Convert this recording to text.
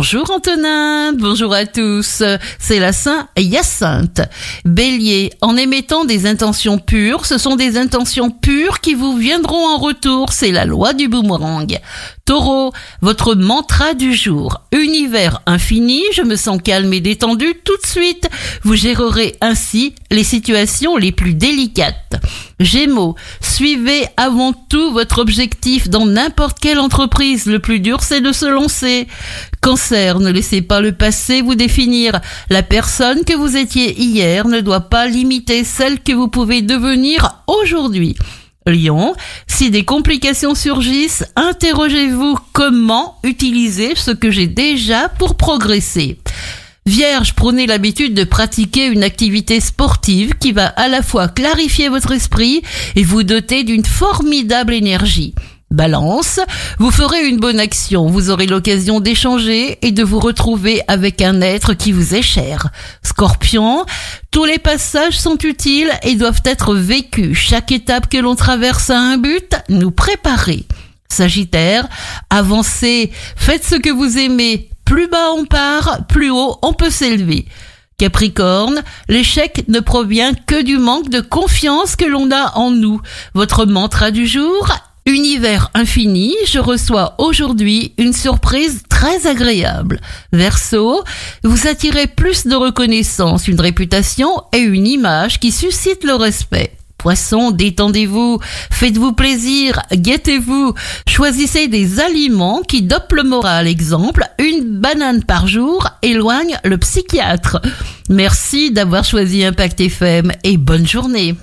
Bonjour Antonin, bonjour à tous. C'est la Saint Hyacinthe. Bélier, en émettant des intentions pures, ce sont des intentions pures qui vous viendront en retour. C'est la loi du boomerang. Taureau, votre mantra du jour. Univers infini, je me sens calme et détendu tout de suite. Vous gérerez ainsi les situations les plus délicates. Gémeaux, suivez avant tout votre objectif dans n'importe quelle entreprise. Le plus dur, c'est de se lancer. Ne laissez pas le passé vous définir. La personne que vous étiez hier ne doit pas limiter celle que vous pouvez devenir aujourd'hui. Lion, si des complications surgissent, interrogez-vous comment utiliser ce que j'ai déjà pour progresser. Vierge, prenez l'habitude de pratiquer une activité sportive qui va à la fois clarifier votre esprit et vous doter d'une formidable énergie. Balance, vous ferez une bonne action, vous aurez l'occasion d'échanger et de vous retrouver avec un être qui vous est cher. Scorpion, tous les passages sont utiles et doivent être vécus. Chaque étape que l'on traverse a un but, nous préparer. Sagittaire, avancez, faites ce que vous aimez. Plus bas on part, plus haut on peut s'élever. Capricorne, l'échec ne provient que du manque de confiance que l'on a en nous. Votre mantra du jour, Univers infini, je reçois aujourd'hui une surprise très agréable. Verseau, vous attirez plus de reconnaissance, une réputation et une image qui suscitent le respect. Poisson, détendez-vous, faites-vous plaisir, guettez-vous, choisissez des aliments qui dopent le moral. Exemple, une banane par jour éloigne le psychiatre. Merci d'avoir choisi Impact FM et bonne journée.